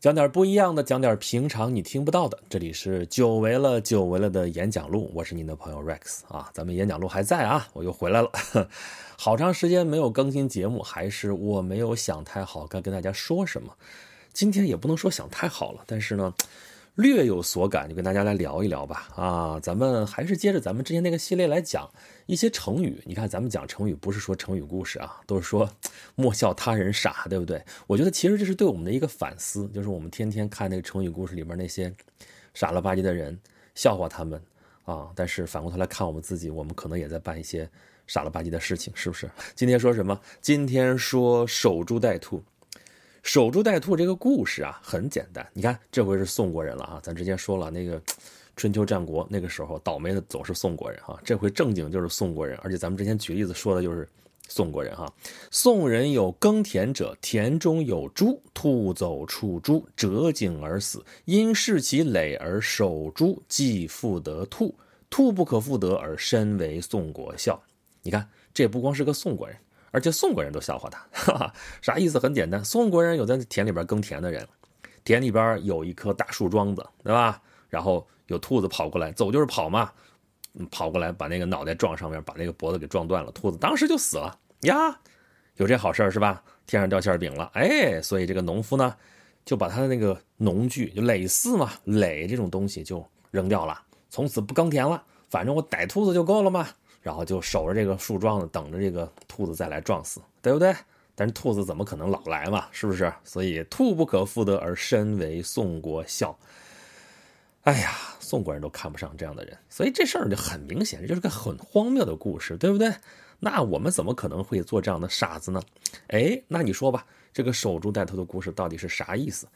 讲点不一样的，讲点平常你听不到的。这里是久违了，久违了的演讲录，我是您的朋友 Rex 啊，咱们演讲录还在啊，我又回来了。好长时间没有更新节目，还是我没有想太好该跟大家说什么。今天也不能说想太好了，但是呢。略有所感，就跟大家来聊一聊吧。啊，咱们还是接着咱们之前那个系列来讲一些成语。你看，咱们讲成语不是说成语故事啊，都是说 莫笑他人傻，对不对？我觉得其实这是对我们的一个反思，就是我们天天看那个成语故事里边那些傻了吧唧的人，笑话他们啊。但是反过头来看我们自己，我们可能也在办一些傻了吧唧的事情，是不是？今天说什么？今天说守株待兔。守株待兔这个故事啊，很简单。你看，这回是宋国人了啊。咱之前说了，那个春秋战国那个时候，倒霉的总是宋国人哈。这回正经就是宋国人，而且咱们之前举例子说的就是宋国人哈。宋人有耕田者，田中有猪，兔走触猪，折颈而死。因视其累而守株，既复得兔。兔不可复得，而身为宋国笑。你看，这不光是个宋国人。而且宋国人都笑话他，哈哈，啥意思？很简单，宋国人有在田里边耕田的人，田里边有一棵大树桩子，对吧？然后有兔子跑过来，走就是跑嘛，跑过来把那个脑袋撞上面，把那个脖子给撞断了，兔子当时就死了呀。有这好事是吧？天上掉馅饼了，哎，所以这个农夫呢，就把他的那个农具，就耒耜嘛，耒这种东西就扔掉了，从此不耕田了，反正我逮兔子就够了嘛。然后就守着这个树桩子，等着这个兔子再来撞死，对不对？但是兔子怎么可能老来嘛？是不是？所以兔不可复得，而身为宋国笑。哎呀，宋国人都看不上这样的人，所以这事儿就很明显，这就是个很荒谬的故事，对不对？那我们怎么可能会做这样的傻子呢？哎，那你说吧，这个守株待兔的故事到底是啥意思？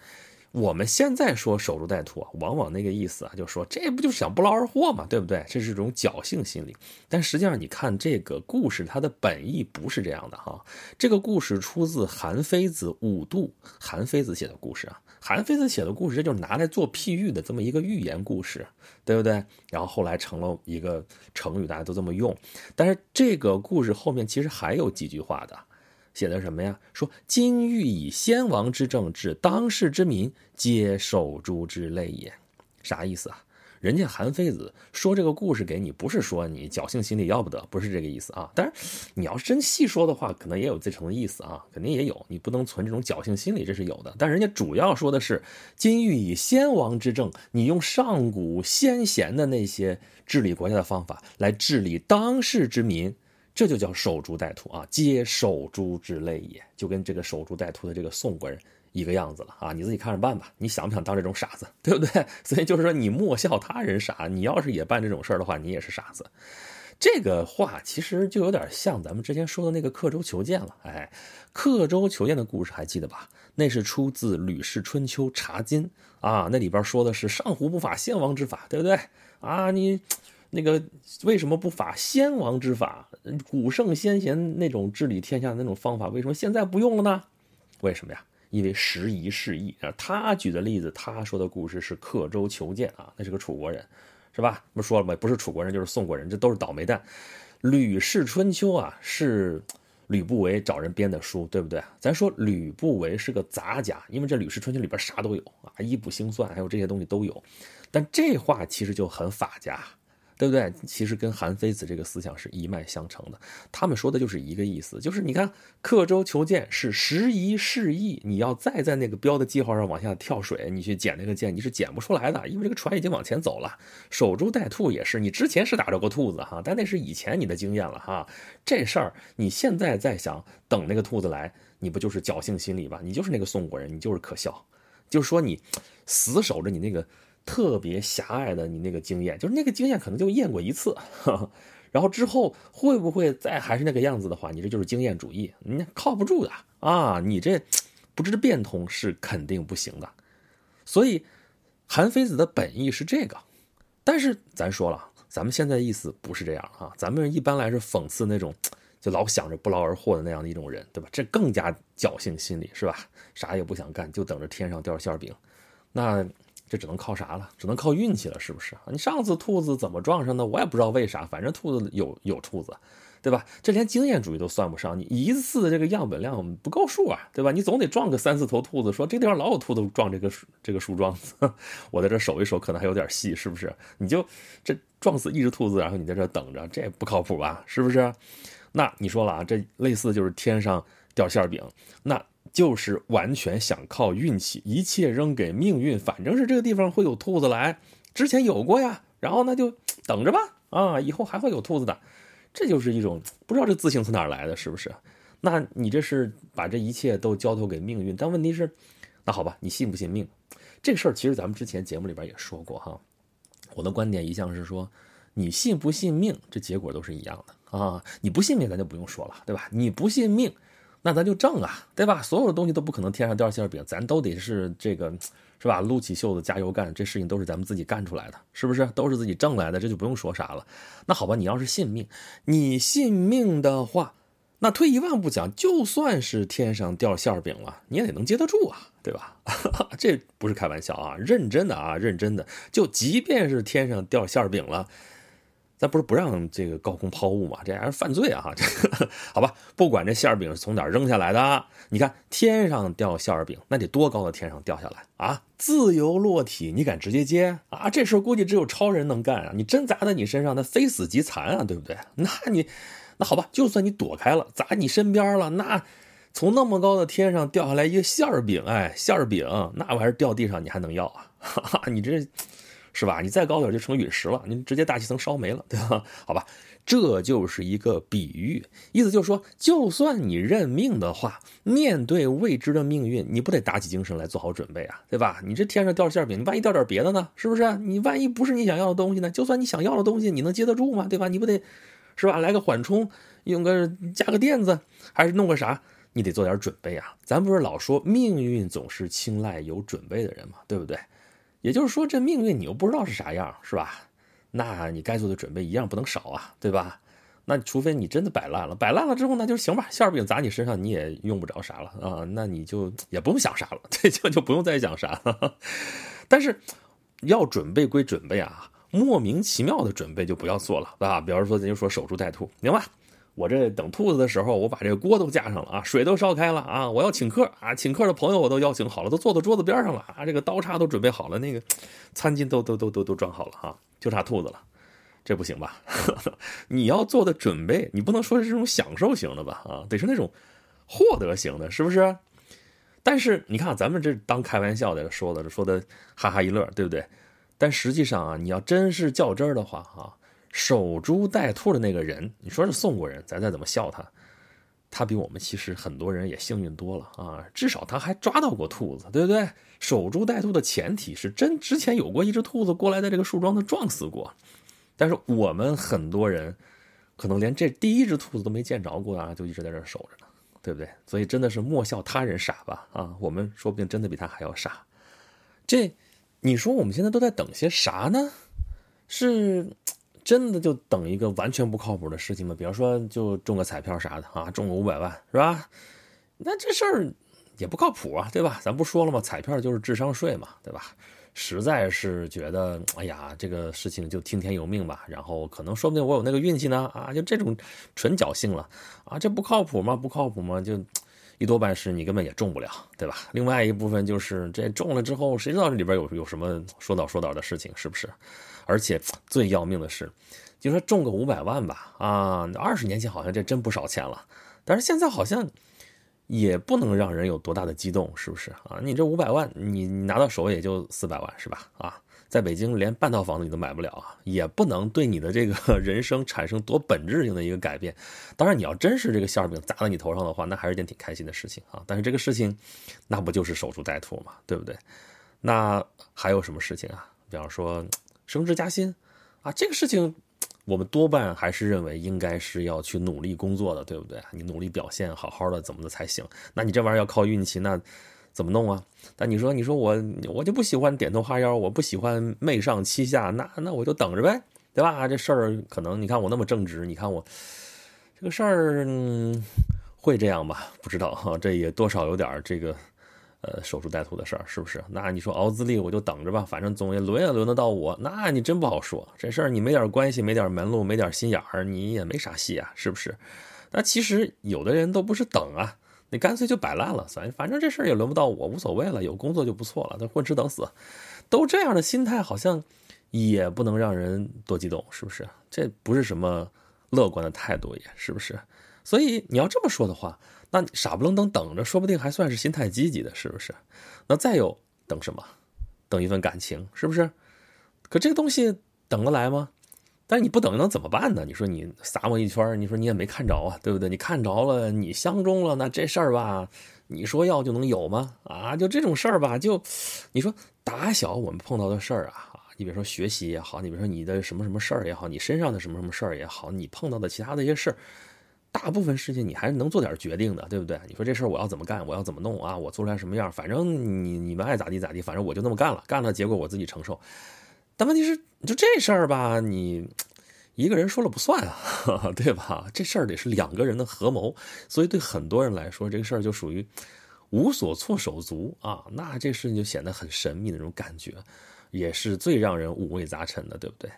我们现在说守株待兔啊，往往那个意思啊，就说这不就是想不劳而获嘛，对不对？这是一种侥幸心理。但实际上，你看这个故事，它的本意不是这样的哈。这个故事出自韩非子《五度》，韩非子写的故事啊。韩非子写的故事，这就是拿来做譬喻的这么一个寓言故事，对不对？然后后来成了一个成语，大家都这么用。但是这个故事后面其实还有几句话的。写的什么呀？说今欲以先王之政治当世之民，皆守株之类也。啥意思啊？人家韩非子说这个故事给你，不是说你侥幸心理要不得，不是这个意思啊。但是你要是真细说的话，可能也有这层意思啊，肯定也有。你不能存这种侥幸心理，这是有的。但人家主要说的是今欲以先王之政，你用上古先贤的那些治理国家的方法来治理当世之民。这就叫守株待兔啊，皆守株之类也，就跟这个守株待兔的这个宋国人一个样子了啊！你自己看着办吧，你想不想当这种傻子，对不对？所以就是说，你莫笑他人傻，你要是也办这种事儿的话，你也是傻子。这个话其实就有点像咱们之前说的那个刻舟求剑了。哎，刻舟求剑的故事还记得吧？那是出自《吕氏春秋·茶经》啊，那里边说的是上古不法先王之法，对不对？啊，你。那个为什么不法先王之法？古圣先贤那种治理天下的那种方法，为什么现在不用了呢？为什么呀？因为时移世易啊。他举的例子，他说的故事是刻舟求剑啊，那是个楚国人，是吧？不说了吗？不是楚国人就是宋国人，这都是倒霉蛋。《吕氏春秋》啊，是吕不韦找人编的书，对不对？咱说吕不韦是个杂家，因为这《吕氏春秋》里边啥都有啊，医卜星算还有这些东西都有。但这话其实就很法家。对不对？其实跟韩非子这个思想是一脉相承的。他们说的就是一个意思，就是你看刻舟求剑是时移世易，你要再在那个标的记号上往下跳水，你去捡那个剑，你是捡不出来的，因为这个船已经往前走了。守株待兔也是，你之前是打着过兔子哈，但那是以前你的经验了哈。这事儿你现在在想等那个兔子来，你不就是侥幸心理吧？你就是那个宋国人，你就是可笑，就是说你死守着你那个。特别狭隘的，你那个经验，就是那个经验可能就验过一次，然后之后会不会再还是那个样子的话，你这就是经验主义，你靠不住的啊！你这不知变通是肯定不行的。所以韩非子的本意是这个，但是咱说了，咱们现在意思不是这样啊，咱们一般来是讽刺那种就老想着不劳而获的那样的一种人，对吧？这更加侥幸心理是吧？啥也不想干，就等着天上掉馅饼，那。这只能靠啥了？只能靠运气了，是不是？你上次兔子怎么撞上的？我也不知道为啥，反正兔子有有兔子，对吧？这连经验主义都算不上，你一次这个样本量不够数啊，对吧？你总得撞个三四头兔子，说这地方老有兔子撞这个这个树桩子，我在这守一守，可能还有点戏，是不是？你就这撞死一只兔子，然后你在这等着，这不靠谱吧？是不是？那你说了啊，这类似就是天上掉馅饼，那就是完全想靠运气，一切扔给命运，反正是这个地方会有兔子来，之前有过呀，然后那就等着吧，啊，以后还会有兔子的。这就是一种不知道这自信从哪儿来的，是不是？那你这是把这一切都交托给命运？但问题是，那好吧，你信不信命？这事儿其实咱们之前节目里边也说过哈。我的观点一向是说，你信不信命，这结果都是一样的啊。你不信命，咱就不用说了，对吧？你不信命，那咱就挣啊，对吧？所有的东西都不可能天上掉馅饼，咱都得是这个。是吧？撸起袖子加油干，这事情都是咱们自己干出来的，是不是？都是自己挣来的，这就不用说啥了。那好吧，你要是信命，你信命的话，那退一万步讲，就算是天上掉馅饼了，你也得能接得住啊，对吧？这不是开玩笑啊，认真的啊，认真的。就即便是天上掉馅饼了。那不是不让这个高空抛物嘛？这还是犯罪啊！哈，这好吧，不管这馅饼是从哪扔下来的，你看天上掉馅饼，那得多高的天上掉下来啊？自由落体，你敢直接接啊？这事估计只有超人能干啊！你真砸在你身上，那非死即残啊，对不对？那你那好吧，就算你躲开了，砸你身边了，那从那么高的天上掉下来一个馅饼，哎，馅饼，那玩意儿掉地上你还能要啊？哈哈，你这。是吧？你再高点就成陨石了，你直接大气层烧没了，对吧？好吧，这就是一个比喻，意思就是说，就算你认命的话，面对未知的命运，你不得打起精神来做好准备啊，对吧？你这天上掉馅饼，你万一掉点别的呢？是不是？你万一不是你想要的东西呢？就算你想要的东西，你能接得住吗？对吧？你不得，是吧？来个缓冲，用个加个垫子，还是弄个啥？你得做点准备啊。咱不是老说命运总是青睐有准备的人吗？对不对？也就是说，这命运你又不知道是啥样，是吧？那你该做的准备一样不能少啊，对吧？那除非你真的摆烂了，摆烂了之后那就行吧，馅饼砸你身上你也用不着啥了啊，那你就也不用想啥了，这就就不用再想啥了。但是要准备归准备啊，莫名其妙的准备就不要做了，啊。比方说咱就说守株待兔，明白？我这等兔子的时候，我把这个锅都架上了啊，水都烧开了啊，我要请客啊，请客的朋友我都邀请好了，都坐到桌子边上了啊，这个刀叉都准备好了，那个餐巾都都都都都装好了哈，就差兔子了，这不行吧？你要做的准备，你不能说是这种享受型的吧？啊，得是那种获得型的，是不是？但是你看，咱们这当开玩笑的说的，说的哈哈一乐，对不对？但实际上啊，你要真是较真儿的话，哈。守株待兔的那个人，你说是宋国人，咱再怎么笑他，他比我们其实很多人也幸运多了啊！至少他还抓到过兔子，对不对？守株待兔的前提是真之前有过一只兔子过来，在这个树桩子撞死过。但是我们很多人可能连这第一只兔子都没见着过啊，就一直在这守着呢，对不对？所以真的是莫笑他人傻吧啊！我们说不定真的比他还要傻。这你说我们现在都在等些啥呢？是？真的就等一个完全不靠谱的事情吗？比方说，就中个彩票啥的啊，中个五百万是吧？那这事儿也不靠谱啊，对吧？咱不说了吗？彩票就是智商税嘛，对吧？实在是觉得，哎呀，这个事情就听天由命吧。然后可能说不定我有那个运气呢啊，就这种纯侥幸了啊，这不靠谱吗？不靠谱吗？就一多半是你根本也中不了，对吧？另外一部分就是这中了之后，谁知道这里边有有什么说道说道的事情，是不是？而且 最要命的是，就说中个五百万吧，啊，二十年前好像这真不少钱了，但是现在好像也不能让人有多大的激动，是不是啊？你这五百万，你拿到手也就四百万，是吧？啊，在北京连半套房子你都买不了啊，也不能对你的这个 人生产生多本质性的一个改变。当然，你要真是这个馅饼砸到你头上的话，那还是件挺开心的事情啊。但是这个事情，那不就是守株待兔嘛，对不对？那还有什么事情啊？比方说。升职加薪，啊，这个事情，我们多半还是认为应该是要去努力工作的，对不对？你努力表现，好好的怎么的才行？那你这玩意儿要靠运气，那怎么弄啊？但你说，你说我我就不喜欢点头哈腰，我不喜欢媚上欺下，那那我就等着呗，对吧？这事儿可能你看我那么正直，你看我这个事儿会这样吧？不知道哈，这也多少有点这个。呃，守株待兔的事儿是不是？那你说熬资历，我就等着吧，反正总也轮也轮得到我。那你真不好说，这事儿你没点关系，没点门路，没点心眼儿，你也没啥戏啊，是不是？那其实有的人都不是等啊，你干脆就摆烂了，反反正这事儿也轮不到我，无所谓了，有工作就不错了，那混吃等死，都这样的心态，好像也不能让人多激动，是不是？这不是什么乐观的态度，也是不是？所以你要这么说的话。那傻不愣登等着，说不定还算是心态积极的，是不是？那再有等什么？等一份感情，是不是？可这个东西等得来吗？但是你不等能怎么办呢？你说你撒我一圈，你说你也没看着啊，对不对？你看着了，你相中了，那这事儿吧，你说要就能有吗？啊，就这种事儿吧，就你说打小我们碰到的事儿啊，你比如说学习也好，你比如说你的什么什么事儿也好，你身上的什么什么事儿也好，你碰到的其他的一些事儿。大部分事情你还是能做点决定的，对不对？你说这事儿我要怎么干，我要怎么弄啊？我做出来什么样？反正你你们爱咋地咋地，反正我就那么干了，干了结果我自己承受。但问题是，就这事儿吧，你一个人说了不算啊，对吧？这事儿得是两个人的合谋，所以对很多人来说，这个事儿就属于无所措手足啊。那这事情就显得很神秘的那种感觉，也是最让人五味杂陈的，对不对？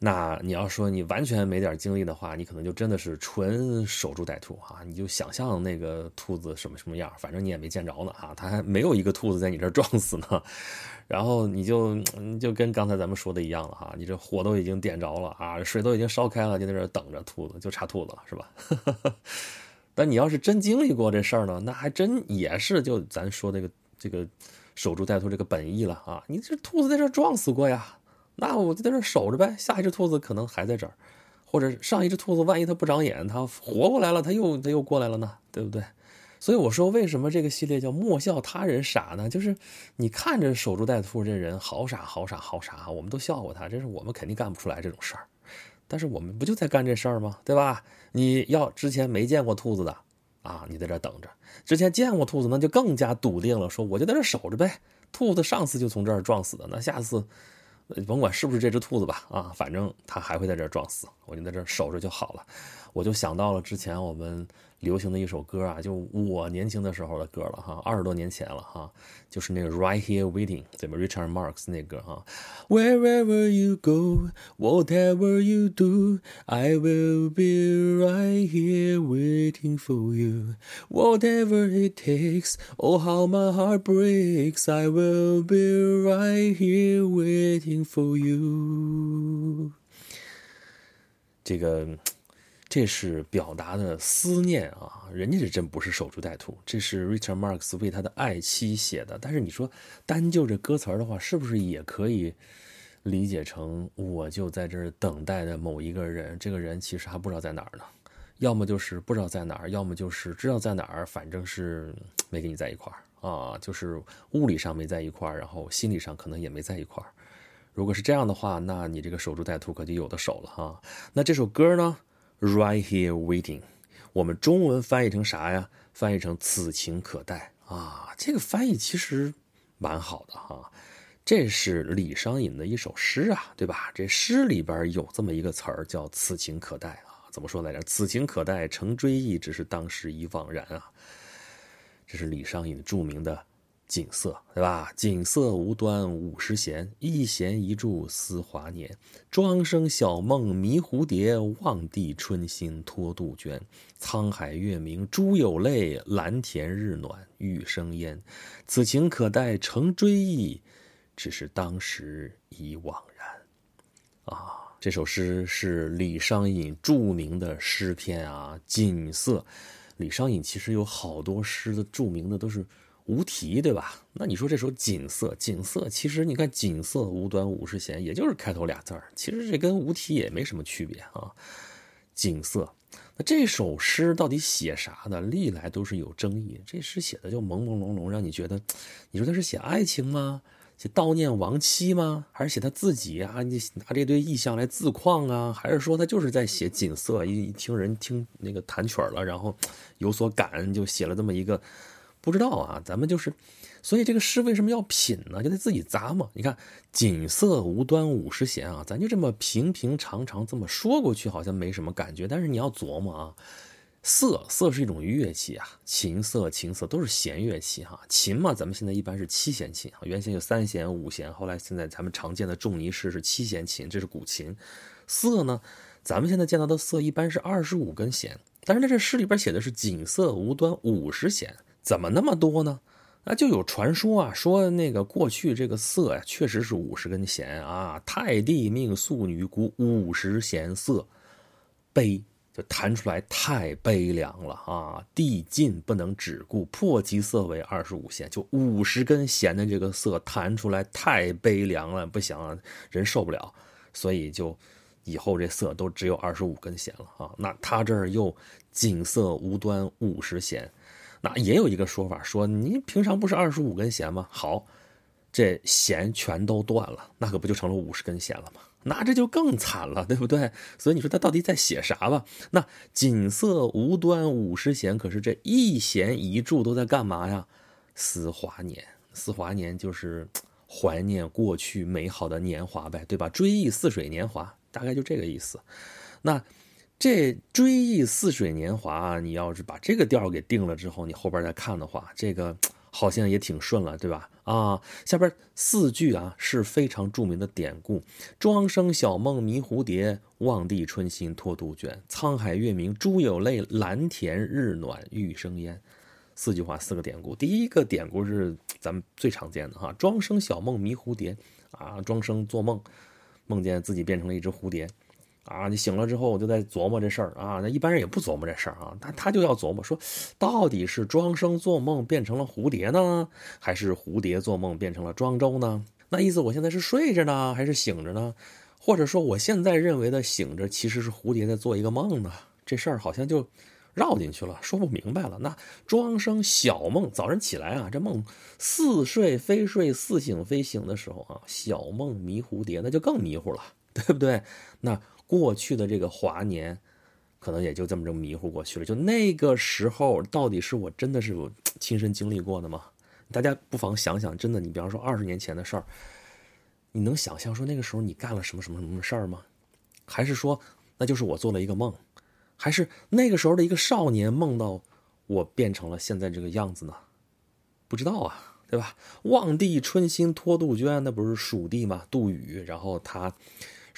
那你要说你完全没点经历的话，你可能就真的是纯守株待兔啊！你就想象那个兔子什么什么样，反正你也没见着呢啊，它还没有一个兔子在你这儿撞死呢。然后你就你就跟刚才咱们说的一样了哈，你这火都已经点着了啊，水都已经烧开了，就在这等着兔子，就差兔子了，是吧？但你要是真经历过这事儿呢，那还真也是就咱说这个这个守株待兔这个本意了啊！你这兔子在这撞死过呀。那我就在这守着呗，下一只兔子可能还在这儿，或者上一只兔子万一它不长眼，它活过来了，它又它又过来了呢，对不对？所以我说，为什么这个系列叫莫笑他人傻呢？就是你看着守株待兔这人好傻好傻好傻，我们都笑话他，这是我们肯定干不出来这种事儿。但是我们不就在干这事儿吗？对吧？你要之前没见过兔子的啊，你在这等着；之前见过兔子，那就更加笃定了，说我就在这守着呗。兔子上次就从这儿撞死的，那下次。甭管是不是这只兔子吧，啊，反正它还会在这儿撞死，我就在这儿守着就好了。我就想到了之前我们流行的一首歌啊，就我年轻的时候的歌了哈，二十多年前了哈，就是那个 Right Here Waiting，对吧？Richard Marx 那歌哈，Wherever you go, whatever you do, I will be right here waiting for you. Whatever it takes, oh how my heart breaks, I will be right here waiting for you. 这个。 这是表达的思念啊，人家是真不是守株待兔，这是 Richard Marx 为他的爱妻写的。但是你说单就这歌词的话，是不是也可以理解成我就在这儿等待的某一个人？这个人其实还不知道在哪儿呢，要么就是不知道在哪儿，要么就是知道在哪儿，反正是没跟你在一块儿啊，就是物理上没在一块儿，然后心理上可能也没在一块儿。如果是这样的话，那你这个守株待兔可就有的守了哈。那这首歌呢？Right here waiting，我们中文翻译成啥呀？翻译成此情可待啊！这个翻译其实蛮好的哈。这是李商隐的一首诗啊，对吧？这诗里边有这么一个词儿叫“此情可待”啊。怎么说来着？“此情可待成追忆，只是当时已惘然啊。”这是李商隐著名的。锦瑟，对吧？锦瑟无端五十弦，一弦一柱思华年。庄生晓梦迷蝴蝶，望帝春心托杜鹃。沧海月明珠有泪，蓝田日暖玉生烟。此情可待成追忆，只是当时已惘然。啊，这首诗是李商隐著名的诗篇啊，《锦瑟》。李商隐其实有好多诗的著名的都是。无题，对吧？那你说这首《锦瑟》，锦瑟其实你看“锦瑟无端五十弦”，也就是开头俩字儿，其实这跟无题也没什么区别啊。锦瑟，那这首诗到底写啥的？历来都是有争议。这诗写的就朦朦胧胧，让你觉得，你说他是写爱情吗？写悼念亡妻吗？还是写他自己啊？你拿这堆意象来自况啊？还是说他就是在写锦瑟？一听人听那个弹曲了，然后有所感，就写了这么一个。不知道啊，咱们就是，所以这个诗为什么要品呢？就得自己咂嘛。你看“锦瑟无端五十弦”啊，咱就这么平平常常这么说过去，好像没什么感觉。但是你要琢磨啊，瑟瑟是一种乐器啊，琴瑟、琴瑟都是弦乐器哈。琴嘛，咱们现在一般是七弦琴啊，原先有三弦、五弦，后来现在咱们常见的仲尼式是七弦琴，这是古琴。瑟呢，咱们现在见到的瑟一般是二十五根弦，但是在这诗里边写的是锦瑟无端五十弦，怎么那么多呢？那就有传说啊，说那个过去这个瑟呀，确实是五十根弦啊。太帝命素女鼓五十弦瑟，悲。就弹出来太悲凉了啊！帝尽不能止故，破其色为二十五弦，就五十根弦的这个色弹出来太悲凉了，不行啊，人受不了，所以就以后这色都只有二十五根弦了啊！那他这儿又锦瑟无端五十弦，那也有一个说法说，你平常不是二十五根弦吗？好，这弦全都断了，那可不就成了五十根弦了吗？那这就更惨了，对不对？所以你说他到底在写啥吧？那锦瑟无端五十弦，可是这一弦一柱都在干嘛呀？思华年，思华年就是怀念过去美好的年华呗，对吧？追忆似水年华，大概就这个意思。那这追忆似水年华，你要是把这个调给定了之后，你后边再看的话，这个。好像也挺顺了，对吧？啊，下边四句啊是非常著名的典故：庄生晓梦迷蝴蝶，望帝春心托杜鹃。沧海月明珠有泪，蓝田日暖玉生烟。四句话，四个典故。第一个典故是咱们最常见的哈，庄生晓梦迷蝴蝶啊，庄生做梦，梦见自己变成了一只蝴蝶。啊，你醒了之后，我就在琢磨这事儿啊。那一般人也不琢磨这事儿啊，他他就要琢磨说，到底是庄生做梦变成了蝴蝶呢，还是蝴蝶做梦变成了庄周呢？那意思我现在是睡着呢，还是醒着呢？或者说我现在认为的醒着，其实是蝴蝶在做一个梦呢？这事儿好像就绕进去了，说不明白了。那庄生小梦，早晨起来啊，这梦似睡非睡，似醒非醒的时候啊，小梦迷蝴蝶，那就更迷糊了，对不对？那。过去的这个华年，可能也就这么着迷糊过去了。就那个时候，到底是我真的是我亲身经历过的吗？大家不妨想想，真的，你比方说二十年前的事儿，你能想象说那个时候你干了什么什么什么事儿吗？还是说那就是我做了一个梦？还是那个时候的一个少年梦到我变成了现在这个样子呢？不知道啊，对吧？望帝春心托杜鹃，那不是蜀地吗？杜宇，然后他。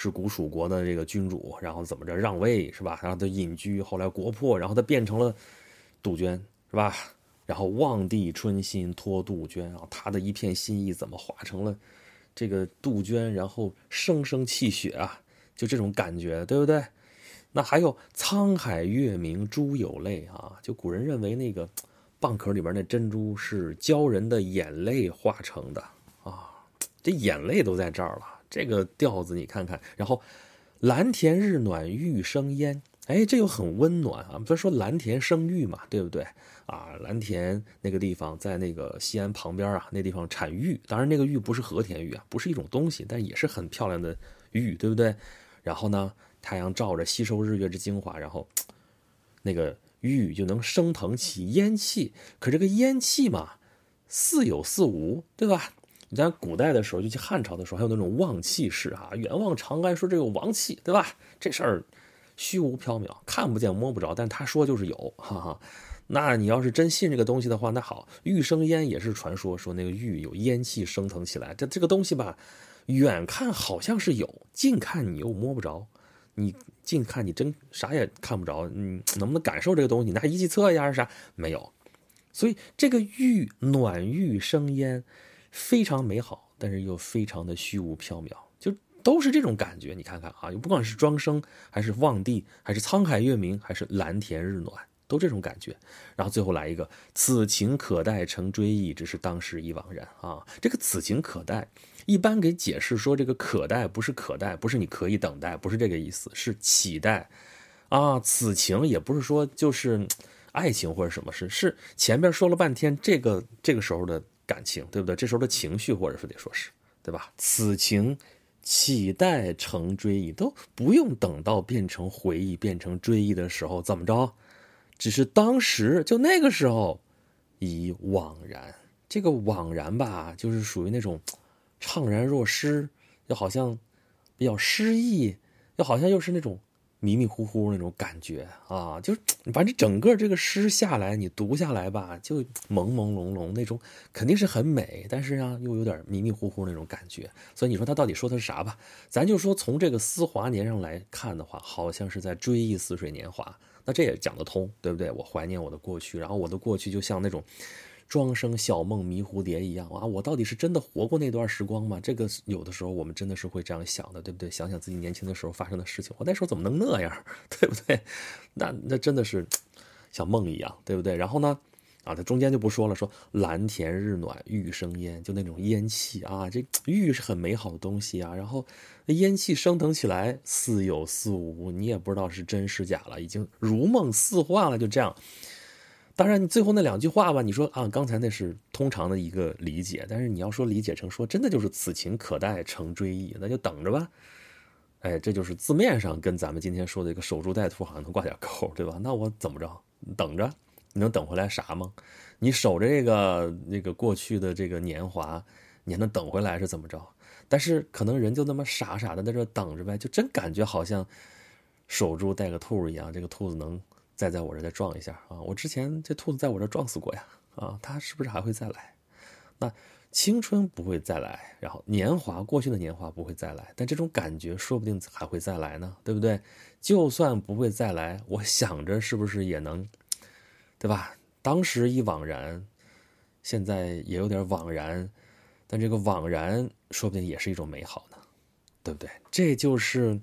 是古蜀国的这个君主，然后怎么着让位是吧？然后他隐居，后来国破，然后他变成了杜鹃是吧？然后望帝春心托杜鹃啊，他的一片心意怎么化成了这个杜鹃，然后声声泣血啊？就这种感觉，对不对？那还有沧海月明珠有泪啊，就古人认为那个蚌壳里边那珍珠是鲛人的眼泪化成的啊，这眼泪都在这儿了。这个调子你看看，然后蓝田日暖玉生烟，哎，这又很温暖啊。不是说蓝田生玉嘛，对不对啊？蓝田那个地方在那个西安旁边啊，那地方产玉，当然那个玉不是和田玉啊，不是一种东西，但也是很漂亮的玉，对不对？然后呢，太阳照着，吸收日月之精华，然后那个玉就能升腾起烟气。可这个烟气嘛，似有似无，对吧？你在古代的时候，尤其汉朝的时候，还有那种望气式啊，远望长安，说这有王气，对吧？这事儿虚无缥缈，看不见摸不着，但他说就是有，哈哈。那你要是真信这个东西的话，那好，玉生烟也是传说，说那个玉有烟气升腾起来。这这个东西吧，远看好像是有，近看你又摸不着。你近看你真啥也看不着，你能不能感受这个东西？你拿仪器测一下是啥？没有。所以这个玉暖玉生烟。非常美好，但是又非常的虚无缥缈，就都是这种感觉。你看看啊，不管是庄生，还是望帝，还是沧海月明，还是蓝田日暖，都这种感觉。然后最后来一个“此情可待成追忆，只是当时已惘然”啊。这个“此情可待”，一般给解释说，这个“可待”不是可待，不是你可以等待，不是这个意思，是期待啊。此情也不是说就是爱情或者什么事，是前边说了半天这个这个时候的。感情对不对？这时候的情绪，或者说得说是，对吧？此情岂待成追忆，都不用等到变成回忆、变成追忆的时候，怎么着？只是当时就那个时候已惘然。这个惘然吧，就是属于那种 怅然若失，又好像比较失意，又好像又是那种迷迷糊糊那种感觉啊，就是反正整个这个诗下来，你读下来吧，就朦朦胧胧那种，肯定是很美，但是啊，又有点迷迷糊糊那种感觉。所以你说他到底说的是啥吧？咱就说从这个丝华年上来看的话，好像是在追忆似水年华，那这也讲得通，对不对？我怀念我的过去，然后我的过去就像那种。庄生晓梦迷蝴蝶一样啊！我到底是真的活过那段时光吗？这个有的时候我们真的是会这样想的，对不对？想想自己年轻的时候发生的事情，我那时候怎么能那样，对不对？那那真的是像梦一样，对不对？然后呢，啊，它中间就不说了，说蓝田日暖玉生烟，就那种烟气啊，这玉是很美好的东西啊。然后烟气升腾起来，似有似无，你也不知道是真是假了，已经如梦似幻了，就这样。当然，你最后那两句话吧，你说啊，刚才那是通常的一个理解，但是你要说理解成说真的就是此情可待成追忆，那就等着吧。哎，这就是字面上跟咱们今天说的一个守株待兔好像能挂点钩，对吧？那我怎么着？等着，你能等回来啥吗？你守着这个那个过去的这个年华，你还能等回来是怎么着？但是可能人就那么傻傻的在这等着呗，就真感觉好像守株待个兔一样，这个兔子能。再在我这再撞一下啊！我之前这兔子在我这撞死过呀啊！它是不是还会再来？那青春不会再来，然后年华过去的年华不会再来，但这种感觉说不定还会再来呢，对不对？就算不会再来，我想着是不是也能，对吧？当时一惘然，现在也有点惘然，但这个惘然说不定也是一种美好呢，对不对？这就是。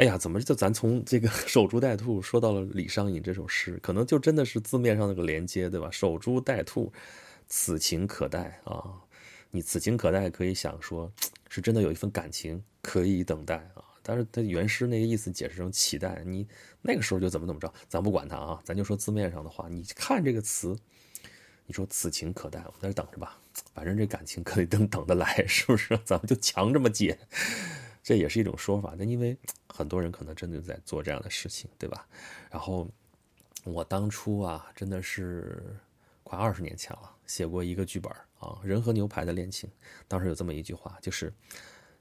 哎呀，怎么就咱从这个 守株待兔说到了李商隐这首诗？可能就真的是字面上那个连接，对吧？守株待兔，此情可待啊！你此情可待，可以想说，是真的有一份感情可以等待啊。但是他原诗那个意思解释成期待，你那个时候就怎么怎么着，咱不管他啊，咱就说字面上的话。你看这个词，你说此情可待，我在这等着吧，反正这感情可以等等得来，是不是？咱们就强这么解。这也是一种说法，但因为很多人可能真的在做这样的事情，对吧？然后我当初啊，真的是快二十年前了，写过一个剧本啊，《人和牛排的恋情》。当时有这么一句话，就是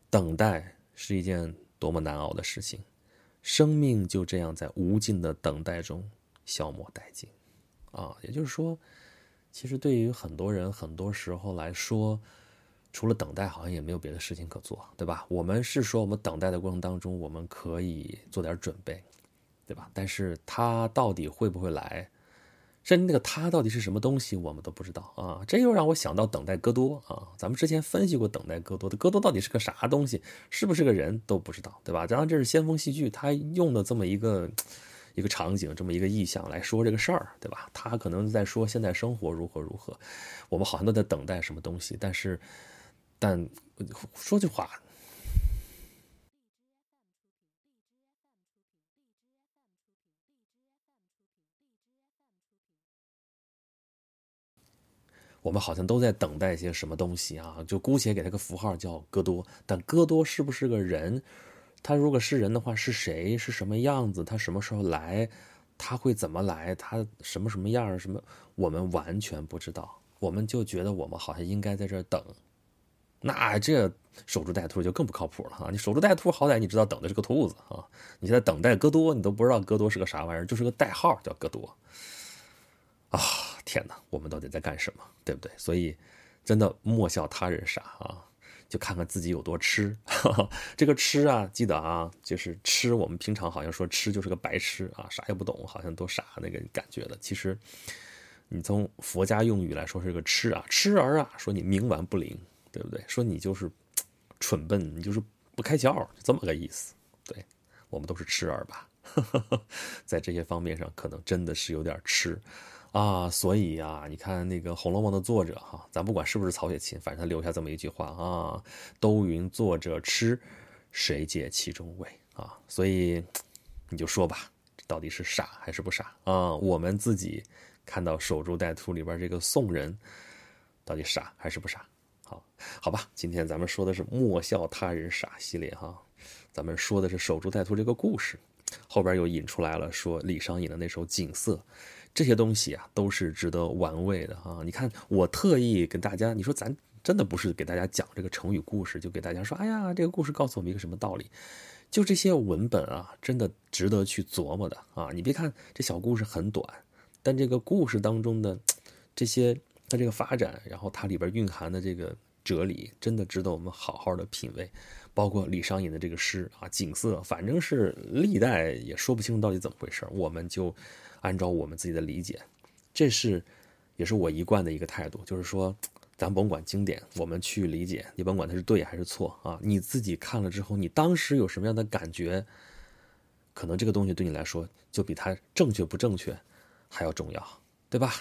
等待是一件多么难熬的事情，生命就这样在无尽的等待中消磨殆尽。啊，也就是说，其实对于很多人，很多时候来说。除了等待，好像也没有别的事情可做，对吧？我们是说，我们等待的过程当中，我们可以做点准备，对吧？但是他到底会不会来，甚至那个他到底是什么东西，我们都不知道啊！这又让我想到等待戈多啊，咱们之前分析过等待戈多的戈多到底是个啥东西，是不是个人都不知道，对吧？当然这是先锋戏剧，他用的这么一个。一个场景，这么一个意象来说这个事儿，对吧？他可能在说现在生活如何如何，我们好像都在等待什么东西，但是，但说句话，我们好像都在等待些什么东西啊？就姑且给他个符号叫戈多，但戈多是不是个人？他如果是人的话，是谁？是什么样子？他什么时候来？他会怎么来？他什么什么样？什么？我们完全不知道。我们就觉得我们好像应该在这等。那这守株待兔就更不靠谱了哈！你守株待兔，好歹你知道等的是个兔子啊。你现在等待戈多，你都不知道戈多是个啥玩意儿，就是个代号叫戈多。啊，天哪！我们到底在干什么？对不对？所以，真的莫笑他人傻啊。就看看自己有多吃，这个痴啊，记得啊，就是痴。我们平常好像说痴就是个白痴啊，啥也不懂，好像都傻那个感觉的。其实，你从佛家用语来说是个痴啊，痴儿啊，说你冥顽不灵，对不对？说你就是 蠢笨，你就是不开窍，就这么个意思。对我们都是痴儿吧，在这些方面上可能真的是有点痴。啊，所以呀，你看那个《红楼梦》的作者哈，咱不管是不是曹雪芹，反正他留下这么一句话啊：“都云作者痴，谁解其中味？”啊，所以 你就说吧，到底是傻还是不傻啊？我们自己看到《守株待兔》里边这个宋人，到底傻还是不傻？好，好吧，今天咱们说的是莫笑他人傻系列哈，咱们说的是《守株待兔》这个故事，后边又引出来了说李商隐的那首《锦瑟》。这些东西啊，都是值得玩味的啊！你看，我特意跟大家，你说咱真的不是给大家讲这个成语故事，就给大家说，哎呀，这个故事告诉我们一个什么道理？就这些文本啊，真的值得去琢磨的啊！你别看这小故事很短，但这个故事当中的这些它这个发展，然后它里边蕴含的这个哲理，真的值得我们好好的品味。包括李商隐的这个诗啊，景色，反正是历代也说不清楚到底怎么回事，我们就按照我们自己的理解，这是也是我一贯的一个态度，就是说。咱甭管经典，我们去理解，你甭管它是对还是错啊，你自己看了之后，你当时有什么样的感觉？可能这个东西对你来说，就比它正确不正确还要重要，对吧？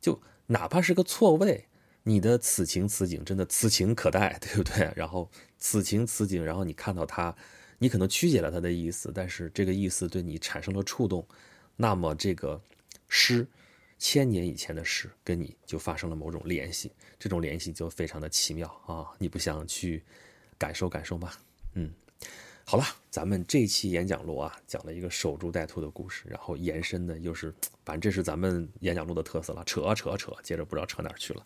就哪怕是个错位，你的此情此景真的此情可待，对不对？然后此情此景，然后你看到它，你可能曲解了它的意思，但是这个意思对你产生了触动，那么这个诗。千年以前的诗跟你就发生了某种联系，这种联系就非常的奇妙啊！你不想去感受感受吗？嗯，好了，咱们这期演讲录啊，讲了一个守株待兔的故事，然后延伸的又是，反正这是咱们演讲录的特色了，扯啊扯啊扯，接着不知道扯哪去了。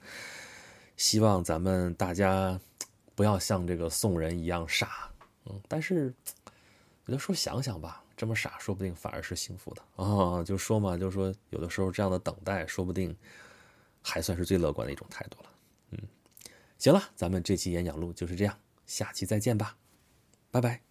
希望咱们大家 不要像这个宋人一样傻，嗯，但是 有的时候想想吧。这么傻，说不定反而是幸福的啊！就说嘛，就说有的时候这样的等待，说不定还算是最乐观的一种态度了。嗯，行了，咱们这期演讲录就是这样，下期再见吧，拜拜。